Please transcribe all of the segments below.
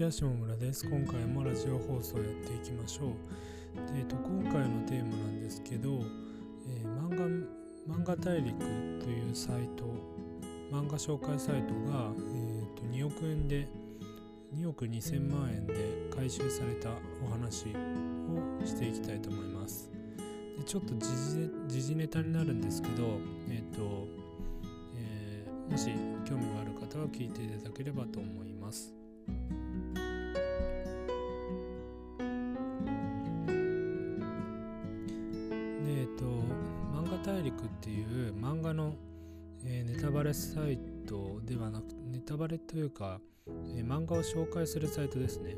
ちは下村です。今回もラジオ放送をやっていきましょう。で、と、今回のテーマなんですけど、えー、漫画漫画大陸というサイト漫画紹介サイトが、えーと、2億円で2億2000万円で回収されたお話をしていきたいと思います。でちょっと時事ネタになるんですけどえ、ー、と、えー、もし興味がある方は聞いていただければと思います。大陸っていう漫画の、えー、ネタバレサイトではなくネタバレというか、えー、漫画を紹介するサイトですね。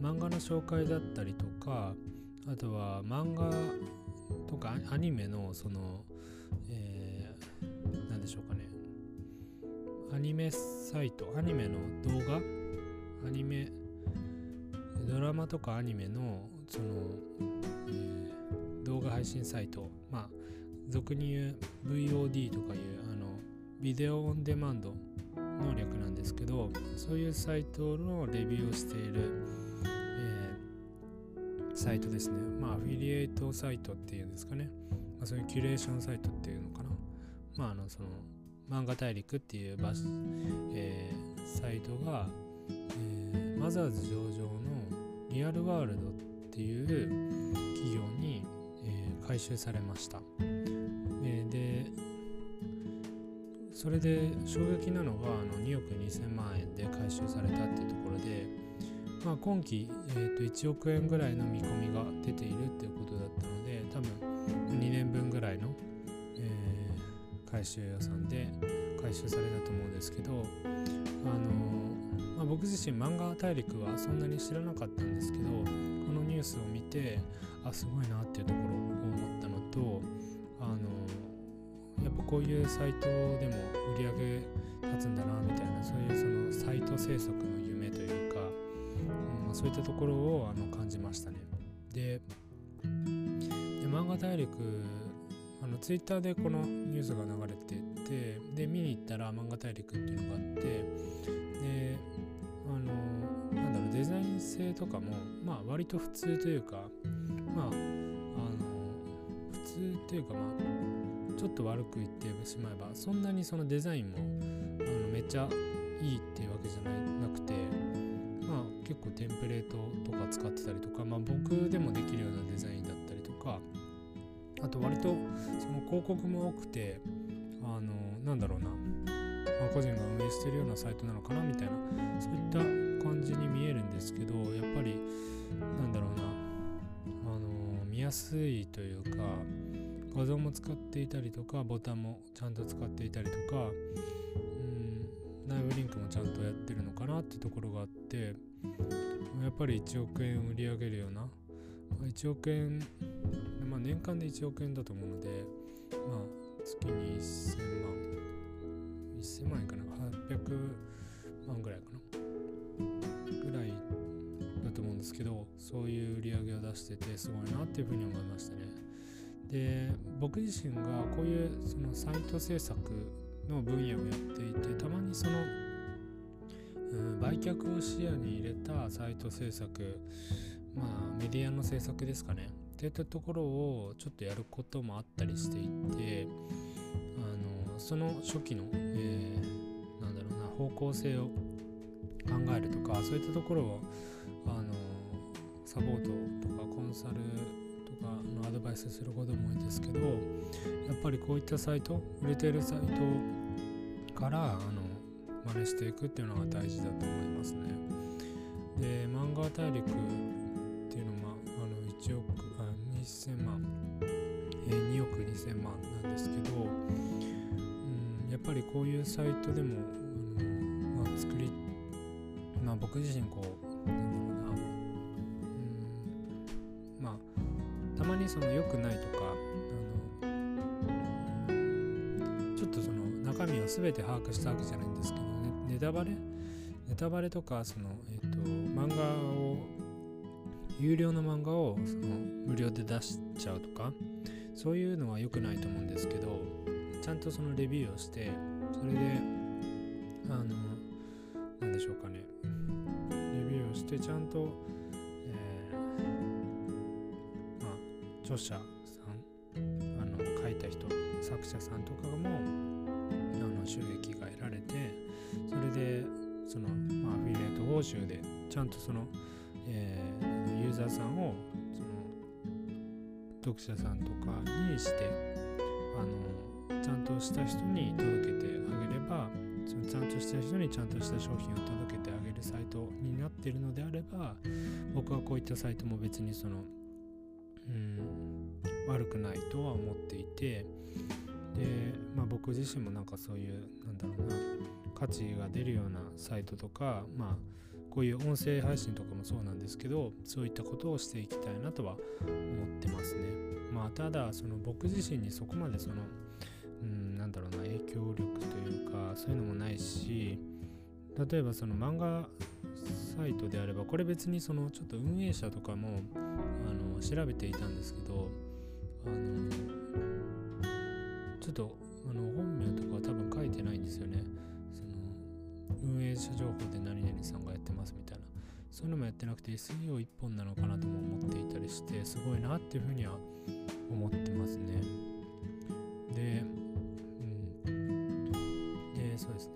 漫画の紹介だったりとかあとは漫画とかアニメのその、えー、何でしょうかね。アニメサイトアニメの動画？アニメドラマとかアニメのその、えー、動画配信サイト。まあ俗に言う VOD とかいうあのビデオオンデマンドの略なんですけどそういうサイトのレビューをしている、えー、サイトですね。まあアフィリエイトサイトっていうんですかね、まあ、そういうキュレーションサイトっていうのかな。まああのその漫画大陸っていう場所、えー、サイトが、えー、マザーズ上場のリアルワールドっていう企業に、えー、回収されました。それで衝撃なのがあの2億2000万円で回収されたっていうところで、まあ、今期、えー、と1億円ぐらいの見込みが出ているっていうことだったので多分2年分ぐらいの、えー、回収予算で回収されたと思うんですけど、あのまあ、僕自身漫画大陸はそんなに知らなかったんですけどこのニュースを見てあすごいなっていうところを思ったのとあのやっぱこういうサイトでも売り上げ立つんだなみたいなそういうそのサイト制作の夢というか、うん、そういったところをあの感じましたね。でで漫画大陸あのツイッターでこのニュースが流れててで見に行ったら漫画大陸っていうのがあってであのなんだろうデザイン性とかもまあ割と普通というかまああの普通というかまあちょっと悪く言ってしまえばそんなにそのデザインもあのめっちゃいいっていうわけじゃなくてまあ結構テンプレートとか使ってたりとかまあ僕でもできるようなデザインだったりとかあと割とその広告も多くてあのなんだろうな、ま、個人が運営してるようなサイトなのかなみたいなそういった感じに見えるんですけどやっぱりなんだろうなあの見やすいというか画像も使っていたりとかボタンもちゃんと使っていたりとかうん内部リンクもちゃんとやってるのかなってところがあってやっぱり1億円売り上げるような1億円、まあ、年間で1億円だと思うのでまあ月に1000万1000万円かな800万ぐらいかなぐらいだと思うんですけどそういう売り上げを出しててすごいなっていうふうに思いましたね。で僕自身がこういうそのサイト制作の分野をやっていてたまにその、うん、売却を視野に入れたサイト制作まあメディアの制作ですかね。っていったところをちょっとやることもあったりしていてあのその初期の、えー、なんだろうな方向性を考えるとかそういったところをあのサポートとかコンサルかのアドバイスすることも多いですけどやっぱりこういったサイト売れてるサイトからあの真似していくっていうのが大事だと思いますね。で漫画大陸っていうのはあの1億あ2000万、え、2億2000万なんですけど、うん、やっぱりこういうサイトでもあの、まあ、作りまあ僕自身こうその良くないとかあのちょっとその中身を全て把握したわけじゃないんですけどね。ネタバレ？ネタバレとかその、えーと、漫画を有料の漫画をその無料で出しちゃうとかそういうのは良くないと思うんですけどちゃんとそのレビューをしてそれであの何でしょうかね。レビューをしてちゃんと、著者さんあの書いた人作者さんとかもあの収益が得られてそれでその、ま、アフィリエイト報酬でちゃんとその、えー、ユーザーさんをその読者さんとかにしてあのちゃんとした人に届けてあげればそのちゃんとした人にちゃんとした商品を届けてあげるサイトになってるのであれば僕はこういったサイトも別にそのうん。悪くないとは思っていてで、まあ、僕自身もなんかそういうなんだろうな価値が出るようなサイトとかまあこういう音声配信とかもそうなんですけどそういったことをしていきたいなとは思ってますね。まあただその僕自身にそこまでそのうんなんだろうな影響力というかそういうのもないし例えばその漫画サイトであればこれ別にそのちょっと運営者とかも調べていたんですけどあのちょっとあの本名とかは多分書いてないんですよね。その運営者情報で何々さんがやってますみたいな。そういうのもやってなくて SEO 一本なのかなとも思っていたりしてすごいなっていうふうには思ってますね。でうん。でそうですね。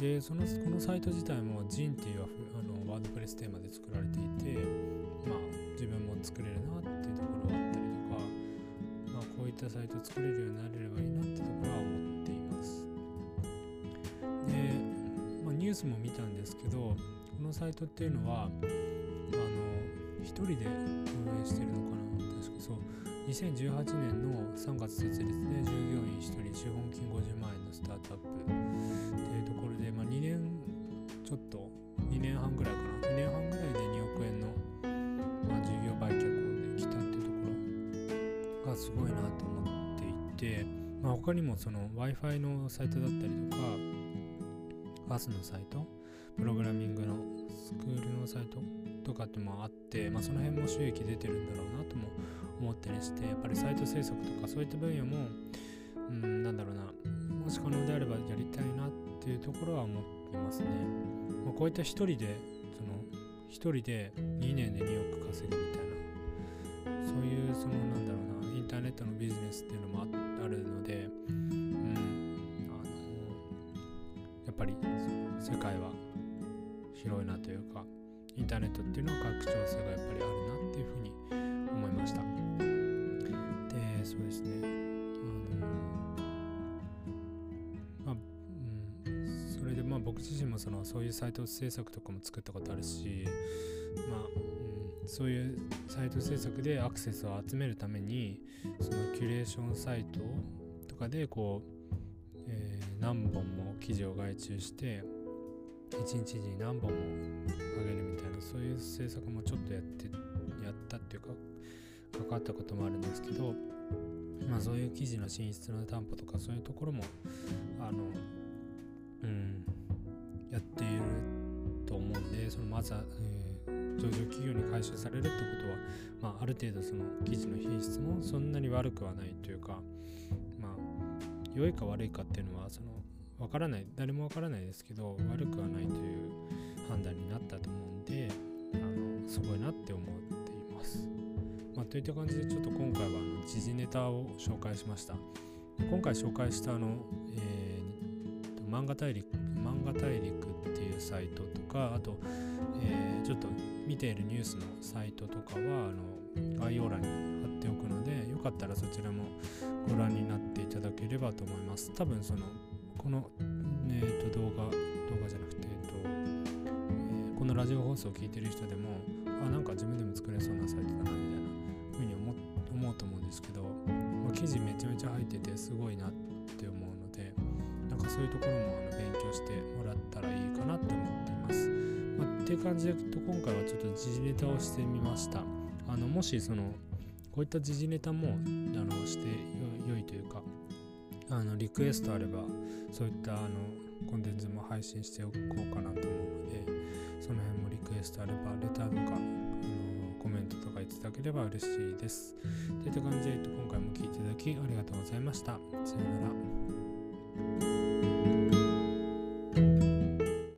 でそのこのサイト自体も JIN っていうあのワードプレステーマで作られていてまあ自分も作れるなっていうところがあったりとかまあこういったサイト作れるようになれればいいなってところは思っています。で、まあ、ニュースも見たんですけどこのサイトっていうのはあの一人で運営してるのかな確かそう。2018年の3月設立で従業員1人資本金50万円のスタートアップっていうところで、まあ、2年ちょっと2年半ぐらいかすごいなと思っていて、まあ、他にもその w i f i のサイトだったりとかガスのサイトプログラミングのスクールのサイトとかってもあって、まあ、その辺も収益出てるんだろうなとも思ったりしてやっぱりサイト制作とかそういった分野もうんなんだろうなもし可能であればやりたいなっていうところは思ってますね、まあ、こういった一人でその一人で2年で2億稼ぐみたいなそういうそのなんだろうなインターネットのビジネスっていうのもあるのでうんあのやっぱり世界は広いなというかインターネットっていうのは拡張性がやっぱりあるなっていうふうに思いました。でそうですね。あのまあ、うん、それでまあ僕自身もそのそういうサイト制作とかも作ったことあるしまあ、そういうサイト制作でアクセスを集めるためにそのキュレーションサイトとかでこう、えー、何本も記事を外注して一日に何本もあげるみたいなそういう制作もちょっとやってやったっていうか関わったこともあるんですけどまあそういう記事の品質の担保とかそういうところもあのうんやっていると思うんでそのまずは、えー、上場企業に回収されるってことは、まあ、ある程度その記事の品質もそんなに悪くはないというかまあ良いか悪いかっていうのはそのわからない誰もわからないですけど悪くはないという判断になったと思うんであのすごいなって思っています。まあ、といった感じでちょっと今回はあの時事ネタを紹介しました。今回紹介したあの、えー、漫画大陸漫画大陸うサイトとかあと、えー、ちょっと見ているニュースのサイトとかはあの概要欄に貼っておくのでよかったらそちらもご覧になっていただければと思います。多分そのこの、えー、と動画動画じゃなくて、えーとえー、このラジオ放送を聞いてる人でもあなんか自分でも作れそうなサイトだなみたいなふうに思思うと思うんですけど、まあ、記事めちゃめちゃ入っててすごいなってそういうところもあの勉強してもらったらいいかなって思っています。まあ、っていう感じでと今回はちょっと時事ネタをしてみました。あのもしそのこういった時事ネタもあのして良いというかあのリクエストあればそういったあのコンテンツも配信しておこうかなと思うのでその辺もリクエストあればレターとかあのコメントとかいただければ嬉しいです。といった感じで今回も聴いていただきありがとうございました。さようなら。